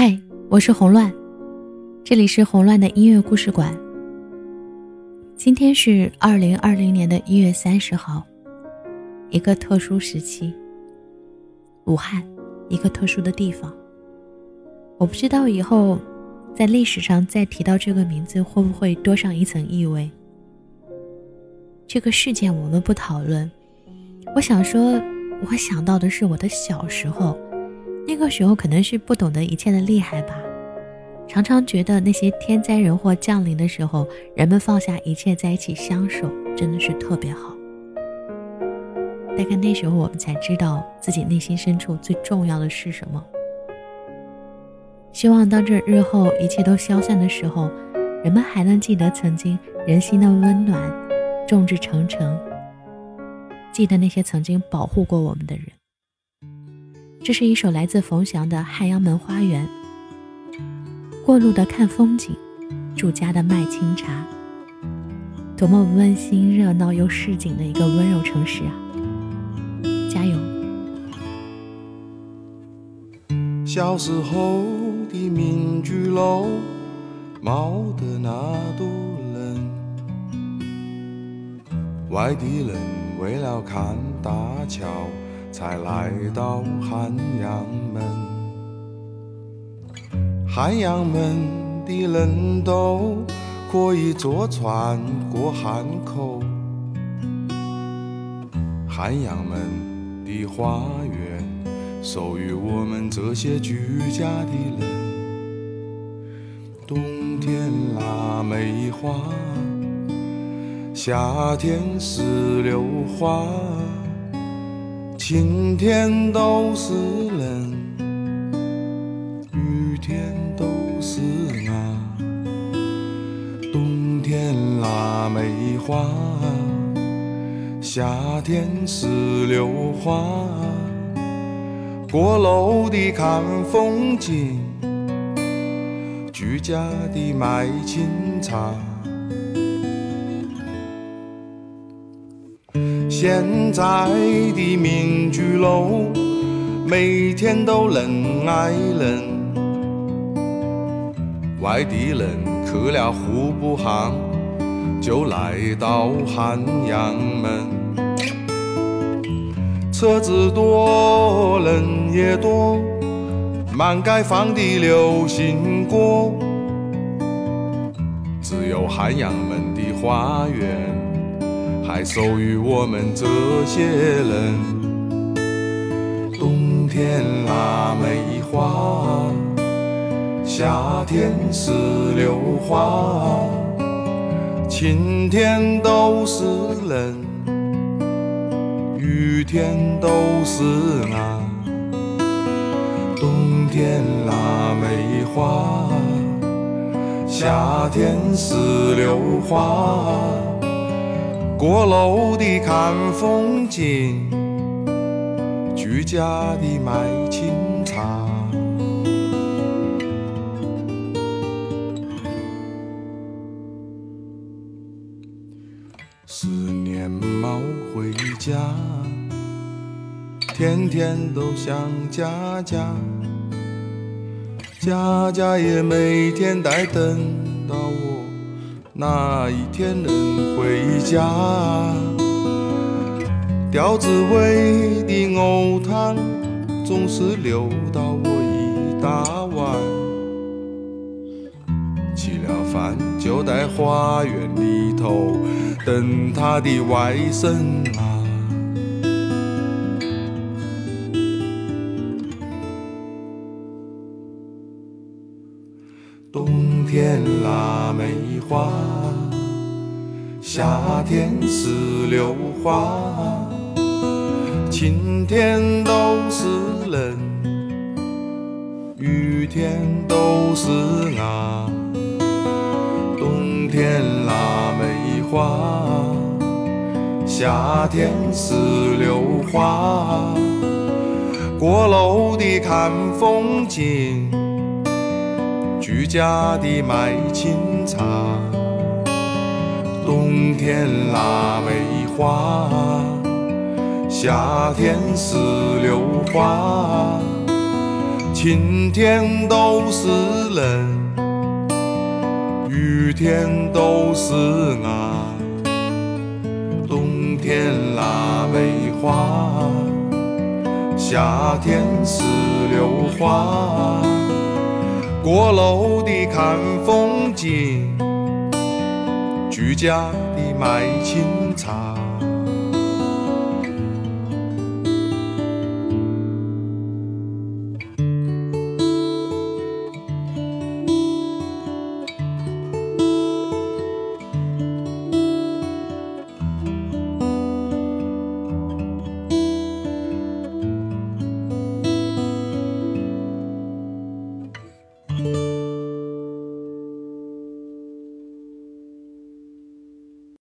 嗨，我是红乱，这里是红乱的音乐故事馆。今天是二零二零年的一月三十号，一个特殊时期。武汉，一个特殊的地方。我不知道以后在历史上再提到这个名字，会不会多上一层意味。这个事件我们不讨论。我想说，我想到的是我的小时候。那个时候可能是不懂得一切的厉害吧，常常觉得那些天灾人祸降临的时候，人们放下一切在一起相守，真的是特别好。大概那时候我们才知道自己内心深处最重要的是什么。希望当这日后一切都消散的时候，人们还能记得曾经人心的温暖，众志成城，记得那些曾经保护过我们的人。这是一首来自冯翔的《汉阳门花园》。过路的看风景，住家的卖清茶，多么温馨、热闹又市井的一个温柔城市啊！加油！小时候的民居楼，冒得那多冷，外地人为了看大桥。才来到汉阳门，汉阳门的人都可以坐船过汉口。汉阳门的花园属于我们这些居家的人。冬天腊梅花，夏天石榴花。晴天都是人，雨天都是啊。冬天腊梅花，夏天石榴花。过路的看风景，居家的卖清茶。现在的民居楼，每天都人挨人。外地人去了户部巷，就来到汉阳门。车子多，人也多，满街放的流行歌，只有汉阳门的花园。还属于我们这些人。冬天腊梅花，夏天石榴花，晴天都是人，雨天都是啊。冬天腊梅花，夏天石榴花。过路的看风景，居家的卖清茶。思念猫回家，天天都想家家，家家也每天在等到我。哪一天能回家？吊子味的藕汤总是留到我一大碗。吃了饭就在花园里头等他的外甥啊。冬天腊梅花，夏天石榴花，晴天都是人，雨天都是啊。冬天腊梅花，夏天石榴花，过路的看风景。居家的卖清茶，冬天腊梅花，夏天石榴花，晴天都是人，雨天都是伢，冬天腊梅花，夏天石榴花。过路的看风景，居家的卖清茶。